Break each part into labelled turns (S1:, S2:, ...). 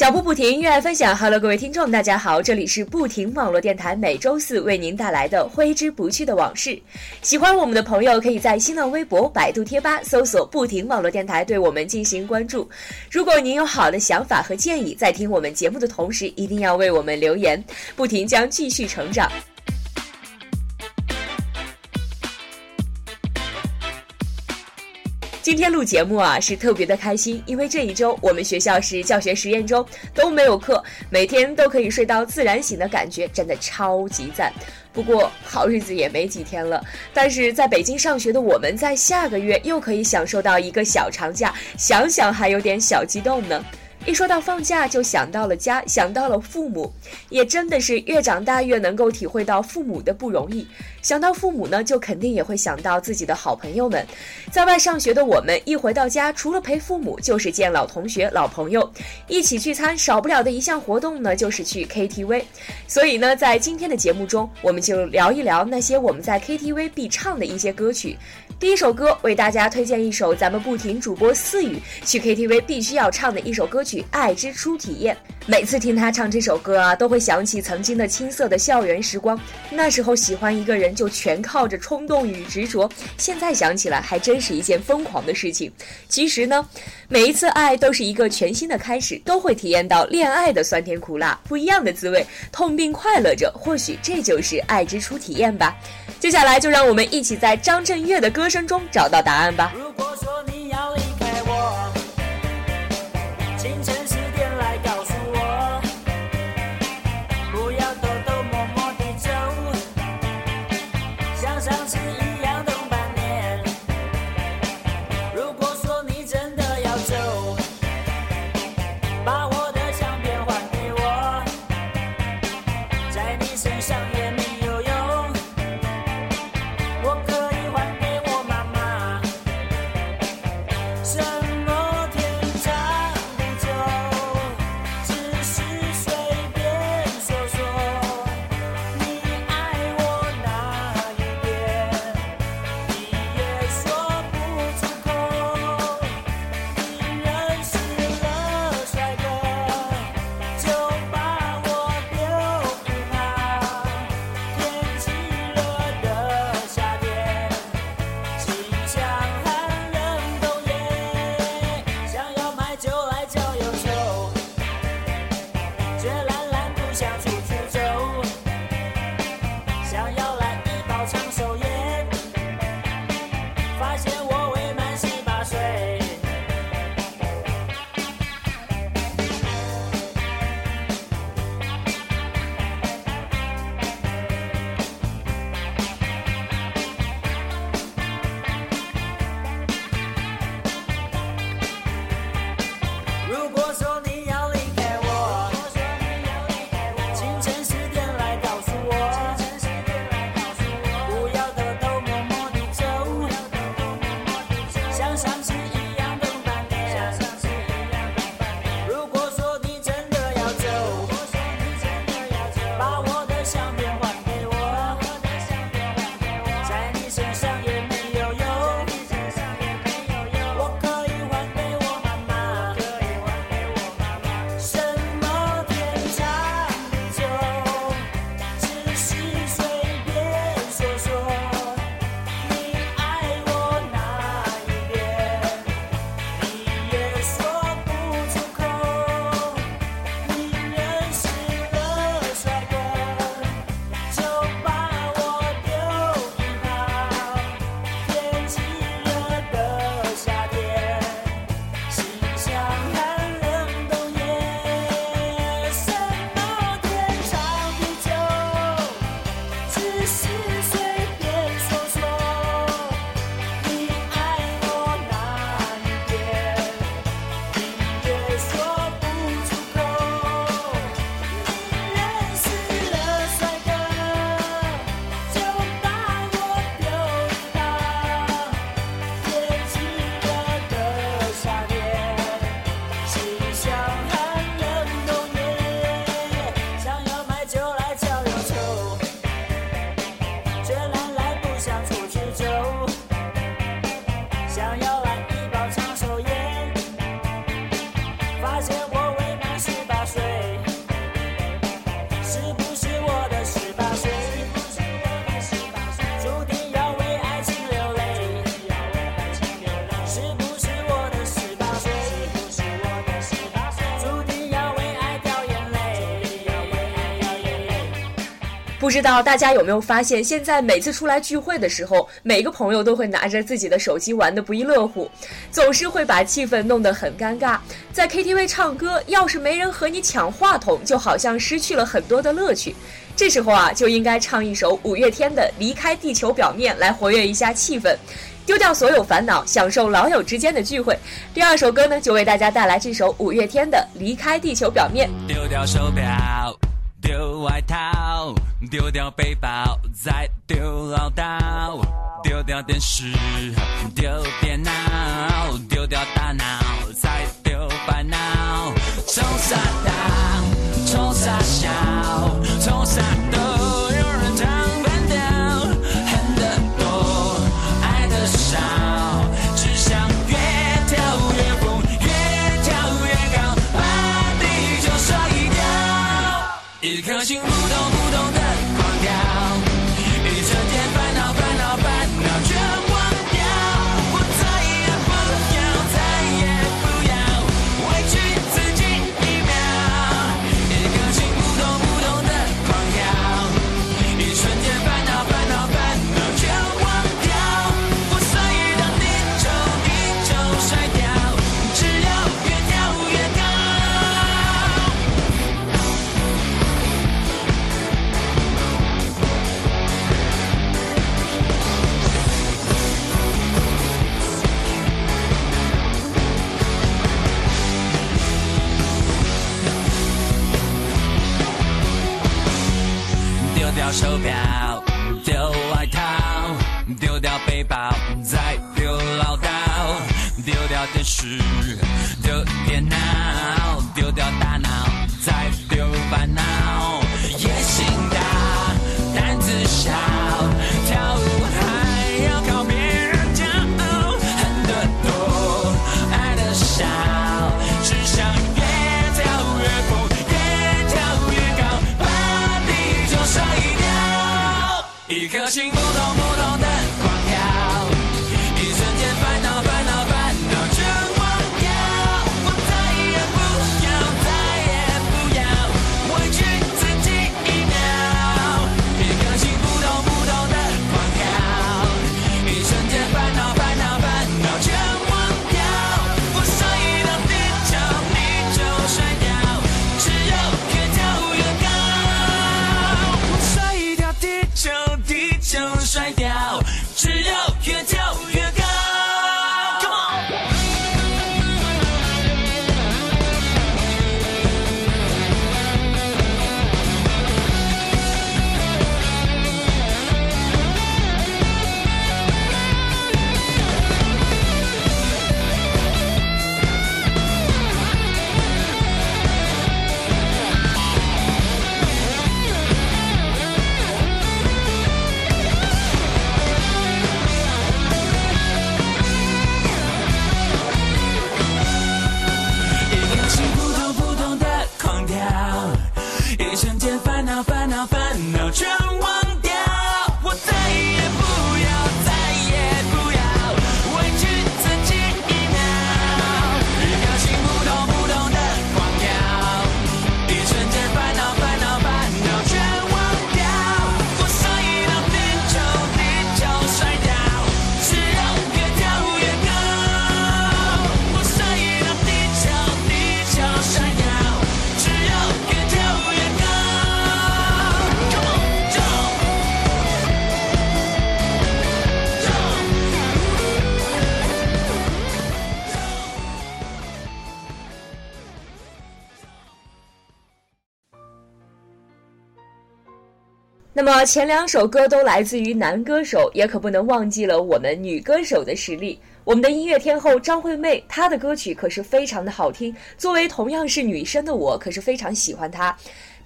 S1: 脚步不停，热爱分享。Hello，各位听众，大家好，这里是不停网络电台，每周四为您带来的挥之不去的往事。喜欢我们的朋友，可以在新浪微博、百度贴吧搜索“不停网络电台”，对我们进行关注。如果您有好的想法和建议，在听我们节目的同时，一定要为我们留言。不停将继续成长。今天录节目啊，是特别的开心，因为这一周我们学校是教学实验周，都没有课，每天都可以睡到自然醒的感觉，真的超级赞。不过好日子也没几天了，但是在北京上学的我们，在下个月又可以享受到一个小长假，想想还有点小激动呢。一说到放假，就想到了家，想到了父母，也真的是越长大越能够体会到父母的不容易。想到父母呢，就肯定也会想到自己的好朋友们。在外上学的我们，一回到家，除了陪父母，就是见老同学、老朋友，一起聚餐。少不了的一项活动呢，就是去 KTV。所以呢，在今天的节目中，我们就聊一聊那些我们在 KTV 必唱的一些歌曲。第一首歌，为大家推荐一首咱们不停主播四雨去 KTV 必须要唱的一首歌曲《爱之初体验》。每次听他唱这首歌啊，都会想起曾经的青涩的校园时光。那时候喜欢一个人。就全靠着冲动与执着。现在想起来，还真是一件疯狂的事情。其实呢，每一次爱都是一个全新的开始，都会体验到恋爱的酸甜苦辣，不一样的滋味，痛并快乐着。或许这就是爱之初体验吧。接下来就让我们一起在张震岳的歌声中找到答案吧。
S2: 如果说不
S1: 知道大家有没有发现，现在每次出来聚会的时候，每个朋友都会拿着自己的手机玩得不亦乐乎，总是会把气氛弄得很尴尬。在 KTV 唱歌，要是没人和你抢话筒，就好像失去了很多的乐趣。这时候啊，就应该唱一首五月天的《离开地球表面》来活跃一下气氛，丢掉所有烦恼，享受老友之间的聚会。第二首歌呢，就为大家带来这首五月天的《离开地球表面》。
S3: 丢掉手表，丢外套，丢掉背包，再丢唠叨，丢掉电视，丢电脑，丢掉大脑，再丢烦恼。冲啥烦恼
S1: 那么前两首歌都来自于男歌手，也可不能忘记了我们女歌手的实力。我们的音乐天后张惠妹，她的歌曲可是非常的好听。作为同样是女生的我，可是非常喜欢她。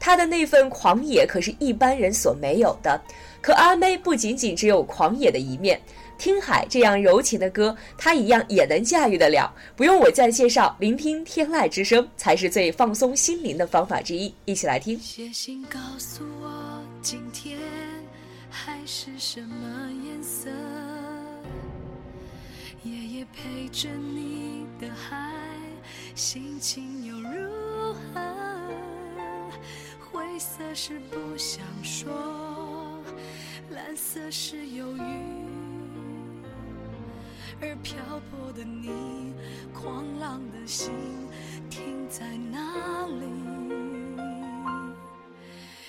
S1: 她的那份狂野可是一般人所没有的。可阿妹不仅仅只有狂野的一面，听海这样柔情的歌，她一样也能驾驭得了。不用我再介绍，聆听天籁之声才是最放松心灵的方法之一。一起来听。
S4: 写信告诉我，今天海是什么颜色？夜夜陪着你的海，心情又如何？灰色是不想说，蓝色是忧郁，而漂泊的你，狂浪的心停在哪里？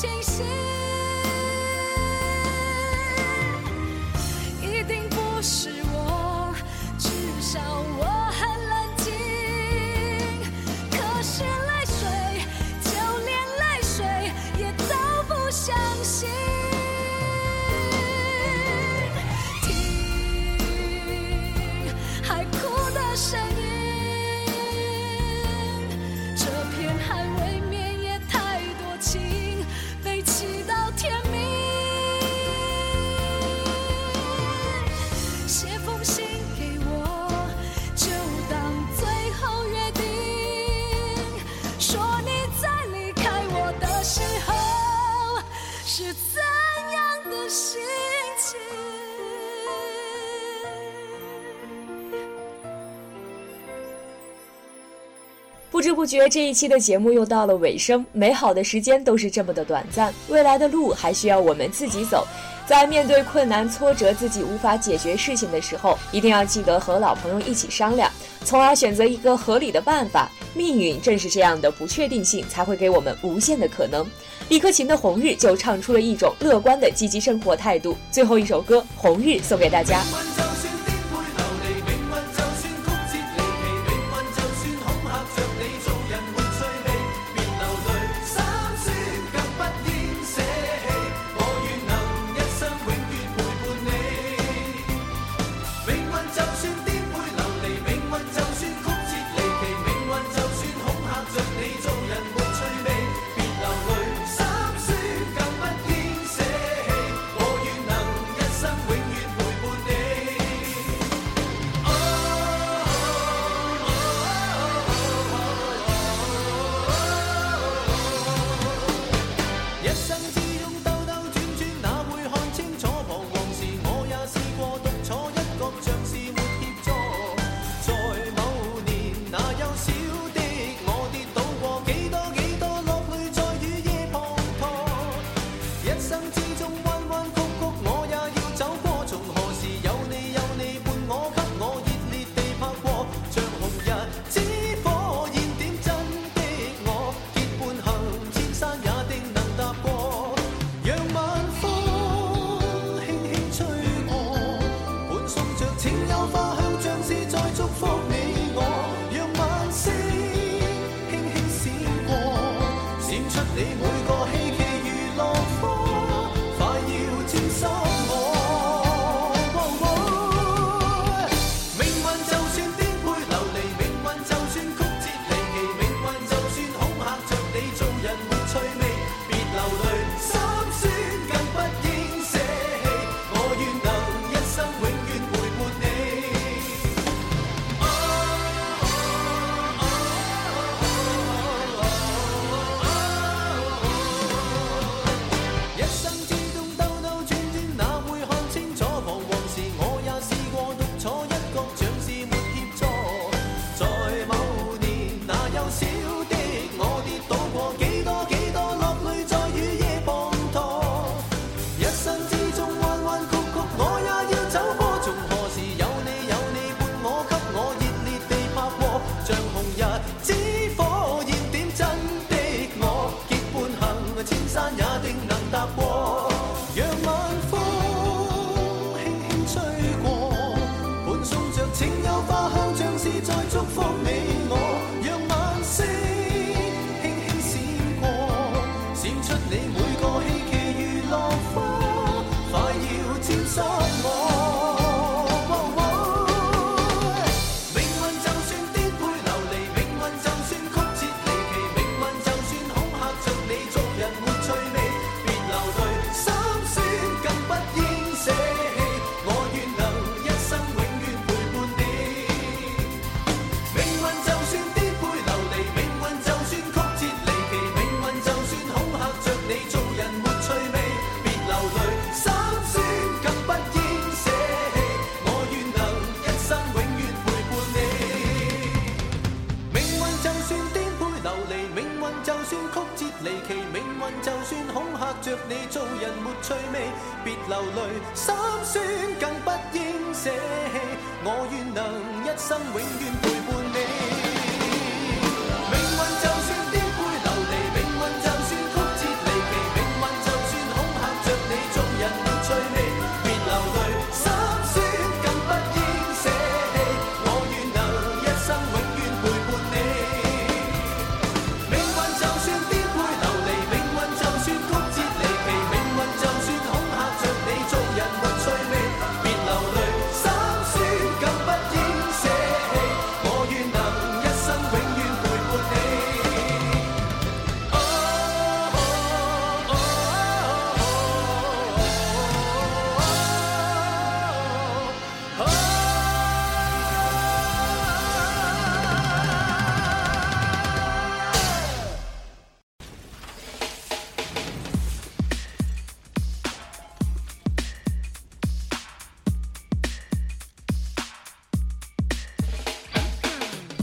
S4: 清醒。一定不是我，至少我很冷静。可是泪水，就连泪水也都不相
S1: 不知不觉，这一期的节目又到了尾声。美好的时间都是这么的短暂，未来的路还需要我们自己走。在面对困难挫折、自己无法解决事情的时候，一定要记得和老朋友一起商量，从而选择一个合理的办法。命运正是这样的不确定性，才会给我们无限的可能。李克勤的《红日》就唱出了一种乐观的积极生活态度。最后一首歌《红日》送给大家。
S3: ya 别，流泪，心酸更不应舍弃。我愿能一生永
S5: 远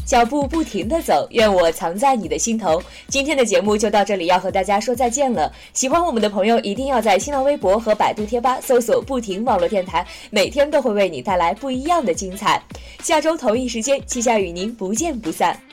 S1: 脚步不停的走，愿我藏在你的心头。今天的节目就到这里，要和大家说再见了。喜欢我们的朋友，一定要在新浪微博和百度贴吧搜索“不停网络电台”，每天都会为你带来不一样的精彩。下周同一时间，气象与您不见不散。